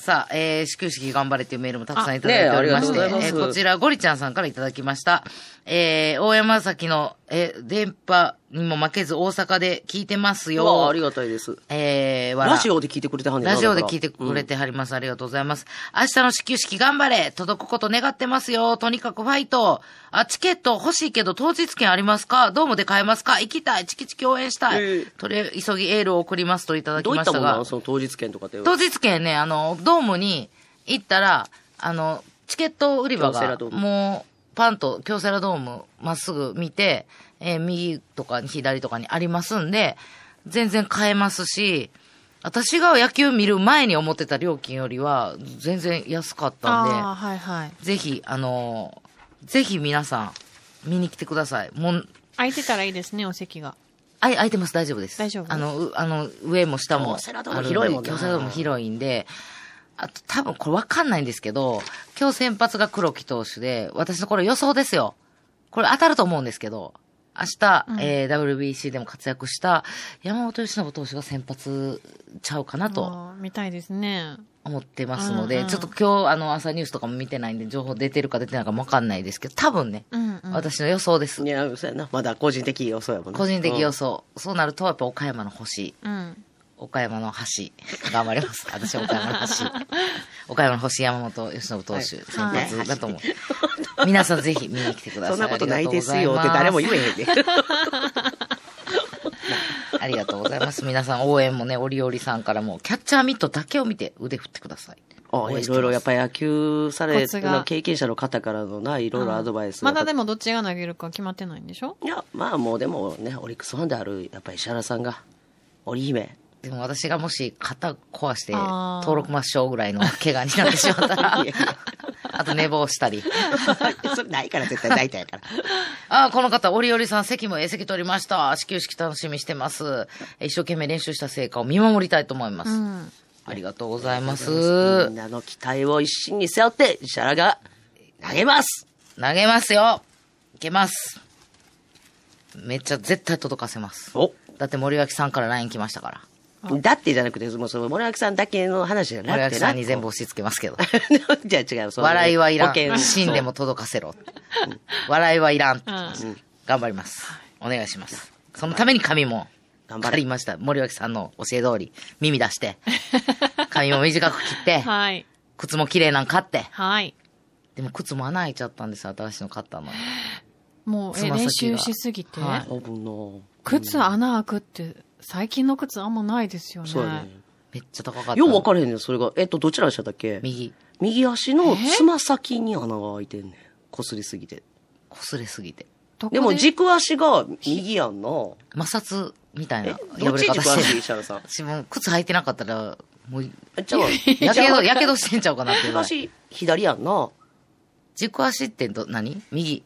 さあ、えー、始球式頑張れっていうメールもたくさんいただいておりまして、ありがとうございますえーこちら、ゴリちゃんさんからいただきました。えー、大山崎の、えー、電波にも負けず大阪で聞いてますうわあより。がたいです。えー、わらラジオで聞いてくれてはんねラジオで聞いてくれてはります。ありがとうございます。明日の始球式頑張れ届くこと願ってますよとにかくファイトあ、チケット欲しいけど当日券ありますか？ドームで買えますか？行きたいチキチキ応援したい、ええとりあえず急ぎエールを送りますといただきどういましたがったものなの？その当日券とかって。当日券ね、あの、ドームに行ったら、あの、チケット売り場がもう、パンと京セラドームまっすぐ見て、えー右とか左とかにありますんで、全然買えますし、私が野球見る前に思ってた料金よりは、全然安かったんで、はいはい。ぜひ、あのぜひ皆さん、見に来てください。もう、空いてたらいいですね、お席が。あい、空いてます、大丈夫です。大丈夫あの、うあの、上も下も。京セラドーム広いもんな京セラドーム広いんで、あと多分これわかんないんですけど、今日先発が黒木投手で、私のこれ予想ですよ。これ当たると思うんですけど、明日、えー WBC でも活躍した山本由伸投手が先発ちゃうかなと見たいですね。思ってますので、うんうんちょっと今日あの朝ニュースとかも見てないんで情報出てるか出てないかもわかんないですけど、多分ね、うんうん。私の予想ですい。や、そうやな。まだ個人的予想やもんね。個人的予想。想。そうなると、やっぱ岡山の星。うん。岡山の橋。頑張ります。私は岡山の橋。岡山の星山本由伸投手、はい先発だと思う。皆さんぜひ見に来てください。そんなことないですよって誰も言えへんで。ありがとうございます。皆さん応援もね、おりおりさんからも、キャッチャーミットだけを見て腕振ってください。あ応援してますいろいろやっぱ野球されコツが経験者の方からのな、いろいろアドバイス。まだでもどっちが投げるか決まってないんでしょ？いや、まあもうでもね、オリックスファンである、やっぱり石原さんが、織姫。でも私がもし肩壊して登録抹消ぐらいの怪我になってしまったら あと寝坊したり。それないから絶対大体やから。ああ、この方、おりおりさん、席もええ席取りました。始球式楽しみにしてます。え一生懸命練習した成果を見守りたいと思います。うん。ありがとうございます。みんなの期待を一身に背負って、石原が投げます投げますよいけますめっちゃ絶対届かせます。おだって森脇さんから LINE 来ましたから。だってじゃなくて、もうその森脇さんだけの話じゃなくて森な。脇さんに全部押し付けますけど。じゃあ違う、その笑いはいら保険ん。死んでも届かせろ。笑いはいらん。うん。頑張ります。お願いします。そのために髪も頑張りました。森脇さんの教え通り、耳出して、髪も短く切って、はい。靴も綺麗なん買って。はい。でも靴も穴開いちゃったんですよ、新しいの買ったのに。もう、練習しすぎて、はい。靴穴開くって、最近の靴あんまないですよね。そうやね。めっちゃ高かった。よう分かれへんねん、それが。えっと、どちらでしたっけ？右。右足のつま先に穴が開いてんねん。こすりすぎて。擦れすぎて。で？も軸足が右やんな。摩擦みたいえ？な、どっち軸足破れ方してる石原さん。私も靴履いてなかったら、もう、えじゃあ、やけど、やけどしてんちゃうかなっていうぐらい。軸足左やんな。軸足ってど、何？右。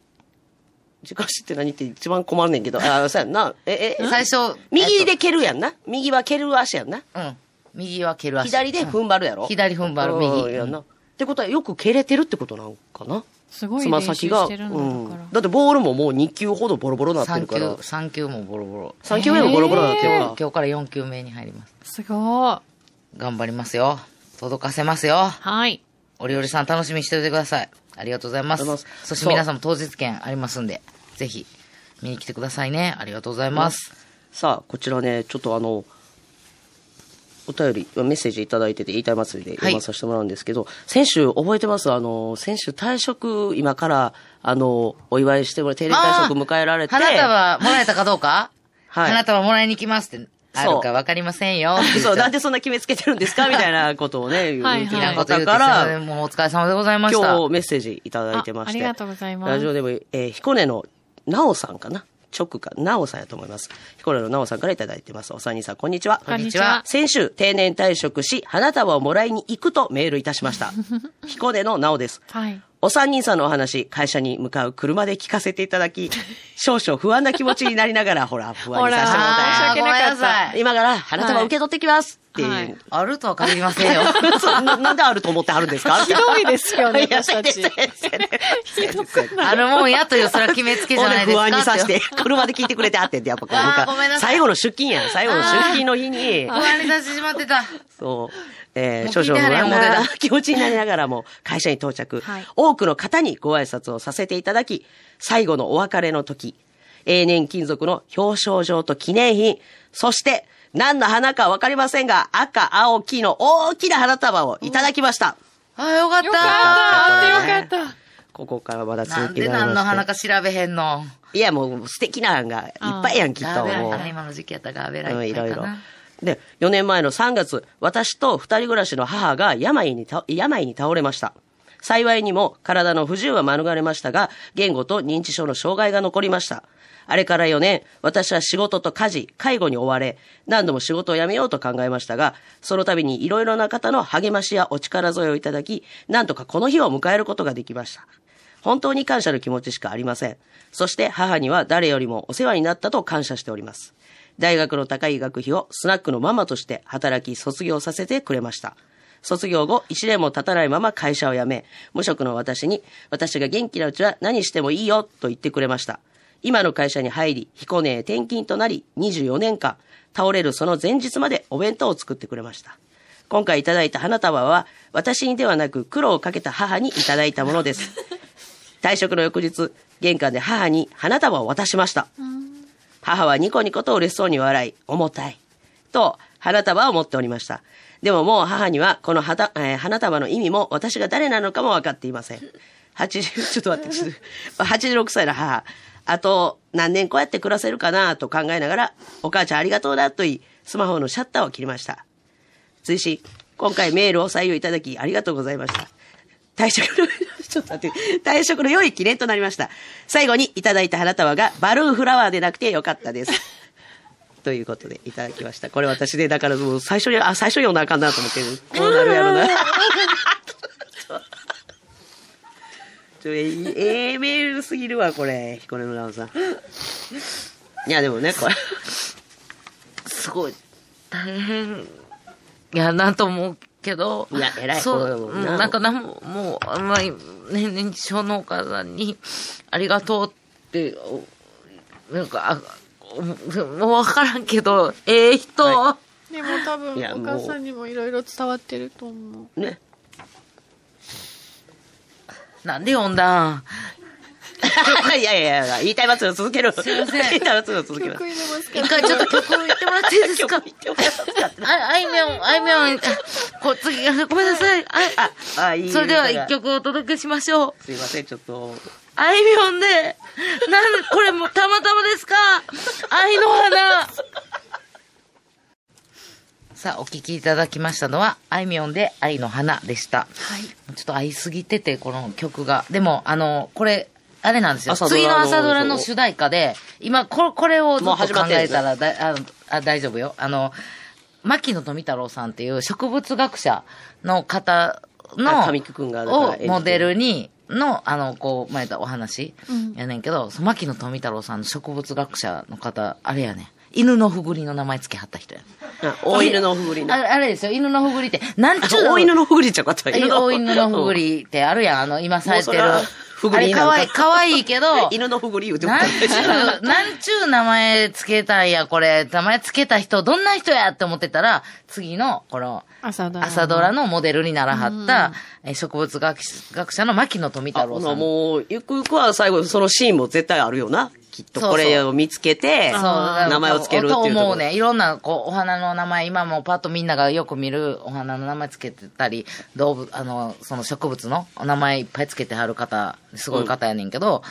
軸足って何って一番困んねんけど。あ、そうやんな。え、え、最初、右で蹴るやんな。右は蹴る足やんな。えっと。うん。右は蹴る足。左で踏ん張るやろ。左踏ん張る右うんやんな。ってことはよく蹴れてるってことなんかな？すごいつま練習先が。してるんだ、うんだから。だってボールももう2球ほどボロボロなって3るから球、。3球もボロボロ。3球目もボロボロなってる今か日から4球目に入ります。すごい。頑張りますよ。届かせますよ。はい。おりおりさん楽しみにしておいてください。ありがとうございますそして皆さんも当日券ありますんで、ぜひ見に来てくださいね。ありがとうございます。さあ、こちらね、ちょっとあの、お便り、メッセージいただいてて、言いたい祭りで読まさせてもらうんですけど、先週覚えてます？あの、先週退職、今から、あの、お祝いしてもら定例退職迎えられて、花束もらえたかどうか？はい。花束もらいに来ますって、あるかわかりませんよ。そう、たなんでそんな決めつけてるんですか？みたいなことをね、言はいってたいら。んこと言うてから、んもうお疲れ様でございました。今日メッセージいただいてまして。あありがとうございます。ラジオでも、えー、彦根のなおさんかな？直か、なおさんやと思います。彦根のなおさんからいただいてます。お三人さん、こんにちは。こんにちは先週、定年退職し、花束をもらいに行くとメールいたしました。彦根のなおです。はい。お三人さんのお話、会社に向かう車で聞かせていただき、少々不安な気持ちになりながら、ほら、不安にさせてもらったほら申し訳なかった今から花束受け取ってきますっていう。はい。あるとは限りませんよ。ななんであると思ってあるんですか？ひどいですよね私たちあるもんやという、それは決めつけじゃないですか。不安にさせて車で聞いてくれてあってんって、やっぱこうなんかごめんなさい。最後の出勤やん。最後の出勤の日に。不、安にさせてしまってた。そう、えー、少々不安なた 気持ちになりながらも、会社に到着、はい多くの方にご挨拶をさせていただき、最後のお別れの時、永年金属の表彰状と記念品、そして、何の花かわかりませんが、赤、青、黄の大きな花束をいただきました。あ、よかったよかったよかった。ここからまだなん続きで何の花か調べへんの？いや、もう素敵な案がいっぱいやん、きっと。今の時期やったらガーベライうん、いろいろかな。。で、4年前の3月、私と二人暮らしの母が病に病に倒れました。幸いにも体の不自由は免れましたが、言語と認知症の障害が残りました。あれから4年、私は仕事と家事、介護に追われ、何度も仕事を辞めようと考えましたが、その度にいろいろな方の励ましやお力添えをいただき、なんとかこの日を迎えることができました。本当に感謝の気持ちしかありません。そして母には誰よりもお世話になったと感謝しております。大学の高い学費をスナックのママとして働き卒業させてくれました。卒業後、1年も経たないまま会社を辞め、無職の私に、私が元気なうちは何してもいいよと言ってくれました。今の会社に入り、彦根へ転勤となり、24年間、倒れるその前日までお弁当を作ってくれました。今回いただいた花束は、私にではなく苦労をかけた母にいただいたものです。退職の翌日、玄関で母に花束を渡しました。母はニコニコと嬉しそうに笑い、重たい。と、花束を持っておりました。でももう母には、この花,、えー花束の意味も私が誰なのかも分かっていません。80、ちょっと待って、ちょっと86歳の母。あと、何年こうやって暮らせるかなと考えながら、お母ちゃんありがとうなと言い、スマホのシャッターを切りました。追伸、今回メールを採用いただきありがとうございました。退職の、ちょっと待って、退職の良い記念となりました。最後にいただいた花束がバルーンフラワーでなくてよかったです。ということでいただきました。これ私で、だからもう最初に、あ、最初読んだあかんなと思って、こうなるやろな。ちょ、ええええメールすぎるわ、これ。彦根の直さん。いや、でもね、これ。すごい、大変、いや、なんと思うけど、いや偉い。そう、うんなんかなんも、もう、あんまり、ね、認知症のお母さんに、ありがとうって、おなんか、もうわからんけど、ええ人、はでも多分お母さんにもいろいろ伝わってると思う。ね。なんで読んだん？いやいやいや、言いたい祭りを続ける。すいません言いたい祭りを続けます。曲入れますか一回ちょっと曲を言ってもらっていいですか？あ、あいみょん、あいみょん、こう、次、ごめんなさい。あ、あ、あ、いい。それでは一。曲お届けしましょう。すいません、ちょっと。あいみょんで、なん、これもたまたまですか？愛の花。さあ、お聴きいただきましたのは、あいみょんで愛の花でした。はい。ちょっと合いすぎてて、この曲が。でも、あの、これ、あれなんですよ。次の朝ドラの主題歌で、今、ここれをずっもうと考始まってんですえたらだああ大丈夫よ。あの、牧野富太郎さんっていう植物学者の方の、をモデルに、の、あの、こう、前言ったお話うんやねんけど、その牧野富太郎さんの植物学者の方、あれやねん。犬のふぐりの名前付けはった人やねん。あ大犬のふぐりあね。れあれですよ、犬のふぐりって、なんちゅうの？大犬のふぐりちゃうかった大犬のふぐりってあるやん、あの、今されてる。かわいい、かわいいけど、犬のふぐり言うてもなんちゅう、なんちゅう名前つけたんや、これ。名前つけた人、どんな人やって思ってたら、次の、この、朝ドラ。朝ドラのモデルにならはった、え植物学学者の牧野富太郎さん。もう、ゆくゆくは最後、そのシーンも絶対あるよな。きっとこれを見つけて、名前をつけるっていうところ。と思うね。いろんな、こう、お花の名前、今もパッとみんながよく見るお花の名前つけてたり、動物、あの、その植物のお名前いっぱいつけてはる方、すごい方やねんけど、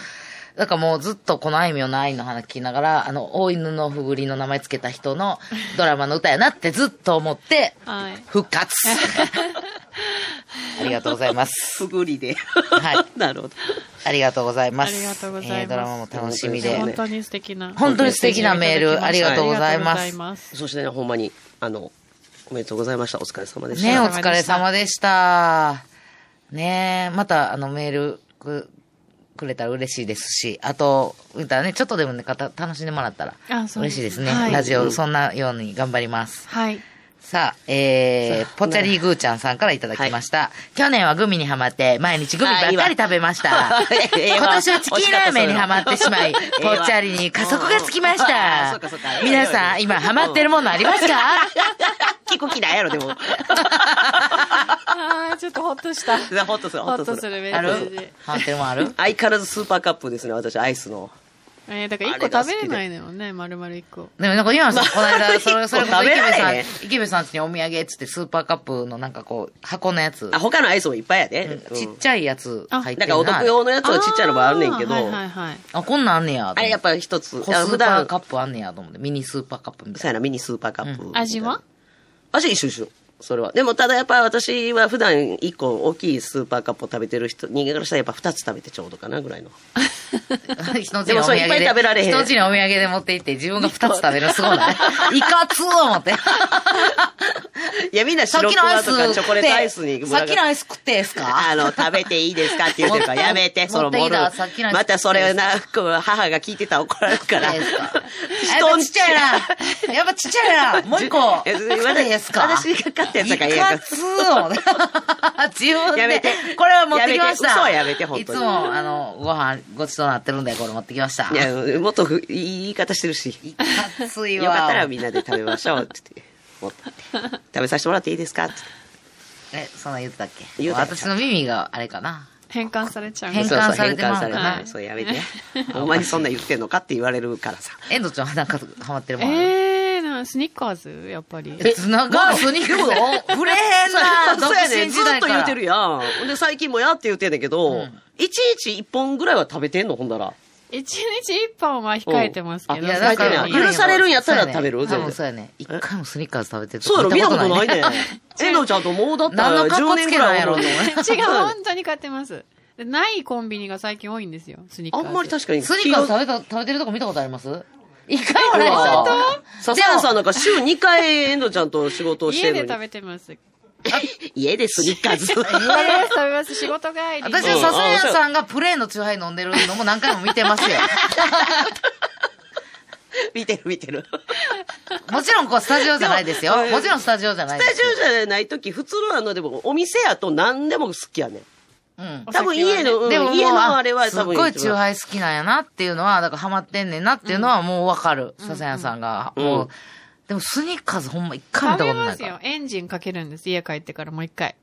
だからもうずっとこのあいみょんの愛の花聞きながら、あの、大犬のふぐりの名前つけた人のドラマの歌やなってずっと思って、はい。復活 ありがとうございます。ふぐりで。はい。なるほど。ありがとうございます。ありがとうございますえードラマも楽しみで。本当に素敵な。本当に素敵なメールありがとうございますありがとうございます。そしてね、ほんまに、あの、おめでとうございました。お疲れ様でした。ねお疲れ様でした。ねまた、あの、メールく、くれたら嬉しいですし、あと、言ったらね、ちょっとでもね、かた楽しんでもらったらあそうです嬉しいですね。はいラジオ、そんなように頑張ります。はい。さあ、えーぽっちゃりぐーちゃんさんからいただきました。去年はグミにハマって、毎日グミばっかり食べました。今年はチキンラーメンにハマってしまい、ぽっちゃりに加速がつきましあた。皆さん、今ハマってるものありますか？聞く気ないやろ、でも。あーちょっとほっとした。ほっとする、ほっとする。とするメッある？セージ。ハマってるもんある？相変わらずスーパーカップですね、私、アイスの。えー、だから一個食べれないのよね、丸々一個。でもなんか今さん、この間、それ、それこそ食べ池部さん池部さんちにお土産っつってスーパーカップのなんかこう、箱のやつ、あ、他のアイスもいっぱいやで。うんちっちゃいやつ入ってるなんかお得用のやつはちっちゃいのもあるねんけど、はいはいはい。あ、こんなんあんねや。あれやっぱり一つ、コスーパーあ普段、カップあんねやと思って。ミニスーパーカップみたいそうやな、ミニスーパーカップ。味は？味一緒一緒。それは。でも、ただやっぱ私は普段一個大きいスーパーカップを食べてる人、人間からしたらやっぱ二つ食べてちょうどかなぐらいの。でもそれいっぱいで、食べられへん人んちにお土産で持って行って自分が二つ食べるのすごいない。いかつー思って。いや、みんなさっ白きのアイスクマとかチョコレートアイスにさっきのアイス食ってええすか？あの、食べていいですかって言ってるから、やめて、その持ってきた盛るさっきのまたそれをな、母が聞いてたら怒られるから。やっぱちっちゃいな。やっぱちっちゃいな。もう一個。私が買ったやつだからいええやんか。自分で。やめてこれは持ってきました。やめて嘘はやめて本当にいつも、あの、ご飯ごちそうなってるんで、これ持ってきました。いや、もっとふいい言い方してるし。いかついわ。よかったらみんなで食べましょうって言って。持ってって食べさせてもらっていいですか？っ てえ、そんなん言ってたっけ？言うた私の耳があれかな？変換されちゃう。変そうそう換されてまう変換されはそうやめて。お前にそんな言ってんのかって言われるからさ。エンドちゃんはなんかハマってるもんある？えー、なスニッカーズ？やっぱり。え、つながる？スニーカー 触れへんな独そうやね身ずっと言う時代から。てるやん。で、最近もやって言うてんねんけど、うん一日一本ぐらいは食べてんの？ほんだら。一日一本は控えてますけど。いや、だから、控えてんねん許されるんやったら食べる？そうやね全然そうやね。一回もスニーカーズ食べてるとそうやろ？見たことないね。えのちゃんともうだった何ら10の格好つ年ぐらいやろ 違う、本当に買ってます。でないコンビニが最近多いんですよ、スニッカーズ。あんまり確かに。スニーカーズ食べた、食べてるとこ見たことあります？一回もないでしょ笹谷さんなんか週2回エンドちゃんと仕事をして家で食るのに。べてます。家でスニッカーズ。家で食べます、仕事帰りに。私は笹谷さんがプレーンのチューハイ飲んでるのも何回も見てますよ。見てる見てる。もちろんこうスタジオじゃないですよで。ももちろんスタジオじゃないスタですジオじゃない時、普通のあの、でもお店やと何でも好きやねん。うん。多分家の、うんでも家のあれはすっ多分ごいチューハイ好きなんやなっていうのは、だからハマってんねんなっていうのはもうわかる。笹谷さんが。うんもう、でもスニーカーズほんま一回見食たことないから。。エンジンかけるんです。家帰ってからもう一回。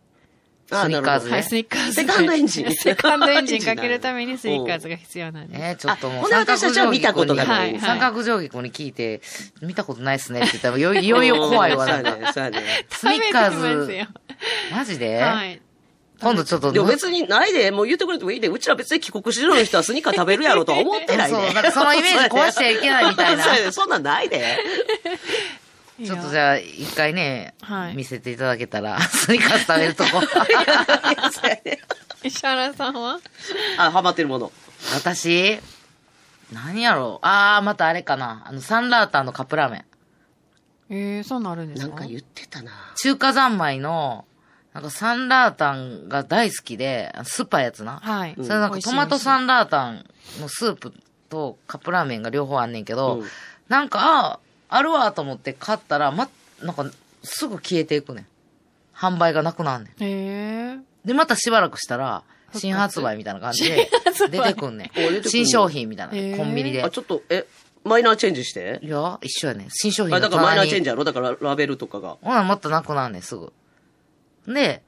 あスニッカーズねはい、スニッカーズ。セカンドエンジン セカンドエンジンかけるためにスニッカーズが必要なんです。えー、ちょっともうあほんで私たちは見たことがない三角定規子に聞いて、見たことないっすねって言ったら、よいよいよ怖いわ、そうなんか。やねそうやね。スニッカーズますよ、マジで？はい。今度ちょっと、でも別にないで、もう言ってくれてもいいで、うちら別に帰国子女の人はスニッカー食べるやろとは思ってないで。そうなんかそのイメージ壊しちゃいけないみたいなそそんなんないで。ちょっとじゃあ、一回ね、はい見せていただけたら、スニカス食べるとこ。石原さんは？あ、ハマってるもの。私何やろうあー、またあれかな。あの、サンラータンのカップラーメン。ええそうなるんですか？なんか言ってたな。中華三昧の、なんかサンラータンが大好きで、酸っぱいやつな。はい。それなんかトマトサンラータンのスープとカップラーメンが両方あんねんけど、うんなんか、ああるわと思って買ったら、ま、なんか、すぐ消えていくねん。販売がなくなんねん。へえで、またしばらくしたら、新発売みたいな感じで、出てくんねん。新商品みたいな。コンビニであ、。ちょっと、え、マイナーチェンジしていや、一緒やねん。新商品あ、だからマイナーチェンジ。ジやろだからラベルとかが。ほな、またなくなんねん、すぐ。で、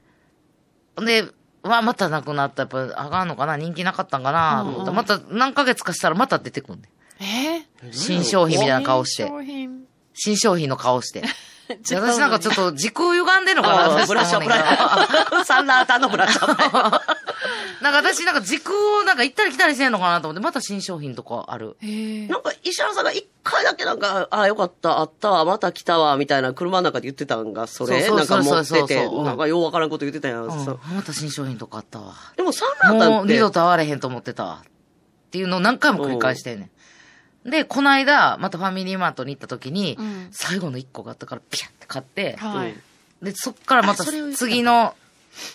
で、わ、またなくなった。やっぱ、あかんのかな？人気なかったんかな？と思ったら、また何ヶ月かしたらまた出てくんねん。えー？新商品みたいな顔して。商品。新商品の顔して。私なんかちょっと時空歪んでんのかなブラッシュアップと思うねんけどライト。サンラータンのブラッシュアップラ。なんか私なんか時空をなんか行ったり来たりしてんのかなと思って、また新商品とかある。ええなんか、石原さんが一回だけなんか、あ、よかった、あったわ、また来たわ、みたいな車の中で言ってたんが、それ、そうなんか持ってそうそうてそうそうう、んなんかようわからんこと言ってたやん。うんそうまた新商品とかあったわ。でもサンラータンって、もう二度と会われへんと思ってたわ。っていうのを何回も繰り返してんねん。で、この間、またファミリーマートに行った時に、うん最後の一個があったからピャって買って、はい。うんで、そっからまた次の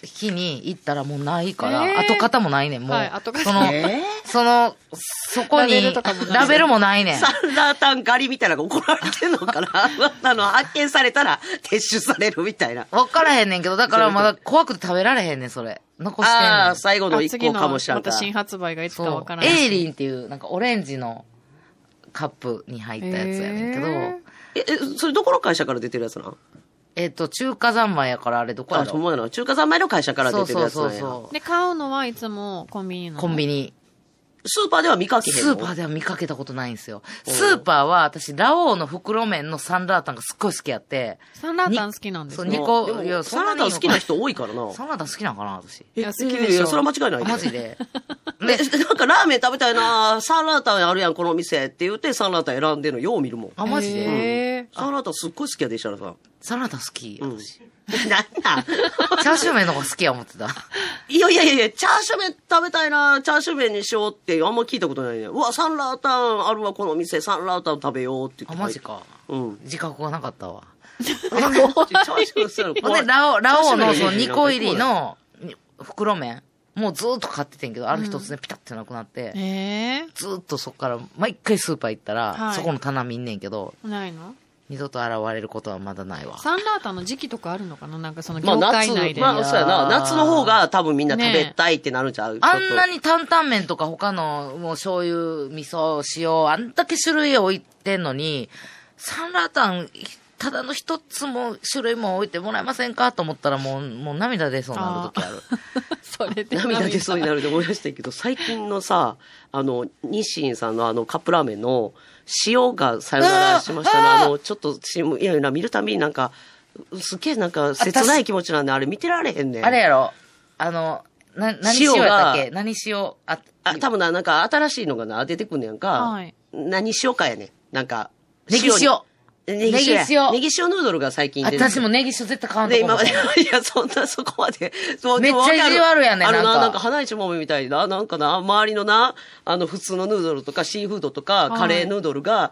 日に行ったらもうないから、えー跡形もないねん、もう。はいその、えその、そこに、ラベルとかもないラベルもないねん。サンラータン狩りみたいなのが怒られてんのかな？あの、発見されたら撤収されるみたいな。わからへんねんけど、だからまだ怖くて食べられへんねん、それ。残してんねん。ああ、最後の一個あ次のかもしらんから。また新発売がいつかそうわからない。エイリンっていう、なんかオレンジのカップに入ったやつやねんけど、え、え、それどこの会社から出てるやつなん？えっ、と、中華三昧やからあれどこやあ、そろう思うやな。中華三昧の会社から出てるやつなんや。そうそうそうそうで、買うのはいつもコンビニなの？コンビニ。スーパーでは見かけへんの？スーパーでは見かけたことないんですよ。スーパーは私、ラオウの袋麺のサンラータンがすっごい好きやって、サンラータン好きなんですそうね。二個でもいやサンラータン好きな人多いからな。サンラータン好きなんかな、私。えいや好きでしょいやそれは間違いないで。マジで。で、なんかラーメン食べたいなサンラータンあるやん、この店って言って、サンラータン選んでるのよう見るもん。あ、マジで、サンラータンすっごい好きやで、石原さん。サンラータン好き、うん私。なんなんチャーシュー麺の方が好きや思ってた。いやいやいやいや、チャーシュー麺食べたいなチャーシュー麺にしようってあんま聞いたことないね。うわ、サンラータンあるわ、この店、サンラータン食べようって言あ、って。マジ。か。うん。自覚がなかったわ。チャーシューする ほんで、ラオ、ラオウのそのチャーシュー麺2個入りのに袋麺、もうずーっと買っててんけど、ある日突然ピタってなくなって、えずーっとそっから毎回スーパー行ったら、はいそこの棚見んねんけど、ー、ないの？二度と現れることはまだないわ。サンラータンの時期とかあるのかな？なんかそのまあ業界夏内、で。まあそうやな。夏の方が多分みんな食べねたいってなるんちゃう、あんなに。に担々麺とか他のもう醤油、味噌、塩、あんだけ種類置いてんのに、サンラータン、ただの一つも種類も置いてもらえませんかと思ったらもう、もう涙出そうになる時ある。それで涙出そうになるで思い出したけど、最近のさ、あの、日清さんのあのカップラーメンの塩がさよならしましたね。あの、ちょっと、しいやいや、見るたびになんか、すっげえなんか切ない気持ちなんで、あれ見てられへんねん。あれやろあの、な、何塩やったっけ？何塩、あ、あ、多分な、なんか新しいのがな、出てくんねやんか。はい何塩かやねん。なんか。ネギ塩。ネギ塩や。ネギ塩ヌードルが最近出て私もネギ塩絶対買わんとで、こも今まで、いや、そんな、そこまで。そうめっちゃ意地悪やねんあのな、なんか花市もめみたいな、なんかな、周りのな、あの、普通のヌードルとか、シーフードとか、はいカレーヌードルが、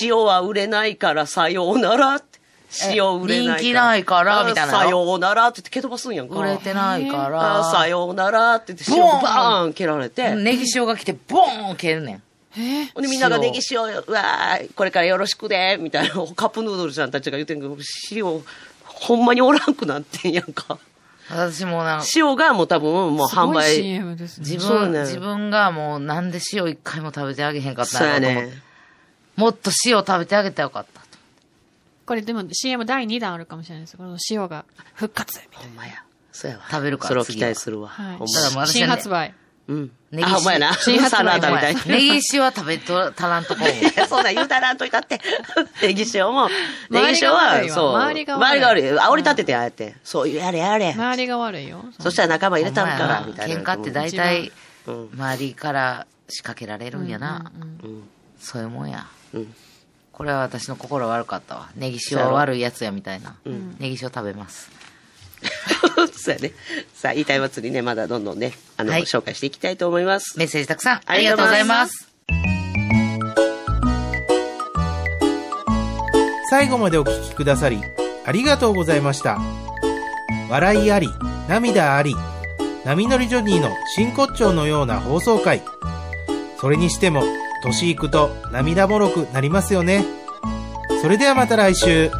塩は売れないから、さようならって。塩売れないから。人気ないからみたいなさようならって言って蹴飛ばすんやんか。売れてないかあら。さようならって言って、塩バーン蹴られて。ネギ塩が来て、ボーン蹴るねん。え？ほんでみんながネギ塩、うわー、これからよろしくで、みたいな、カップヌードルちゃんたちが言ってんけど、塩、ほんまにおらんくなってんやんか。私もなんか、塩がもう多分もうすごい販売。CM ですね。自分、自分がもうなんで塩一回も食べてあげへんかったんやね。もっと塩食べてあげたらよかったと。これでも CM 第2弾あるかもしれないです。この塩が復活みたいほんまや。そうやわ。食べるからそれを期待するわ。な。はい新発売。うん。ネギ塩あ、ほんまやな。新発売みたいな。ネギ塩は食べと足らんとこ う。そんなん言うたらんといたって。ネギ塩も、ネギ塩は、わそう。周りが悪い周りが悪い。煽り立てて、ああやって。そう、やれやれ。周りが悪いよ。そしたら仲間入れたんから、みたいな。喧嘩って大体、うん。周りから仕掛けられるんやな。うん。そういうもんや。うん。これは私の心悪かったわ。ネギ塩は悪いやつやみたいな。ネギ塩食べます。そうやね。さあ、言いたい祭りね、まだどんどんね、あの、はい紹介していきたいと思います。メッセージたくさんあありがとうございます。最後までお聞きくださり、ありがとうございました。笑いあり、涙あり、波乗りジョニーの真骨頂のような放送回。それにしても、年いくと涙もろくなりますよね。それではまた来週、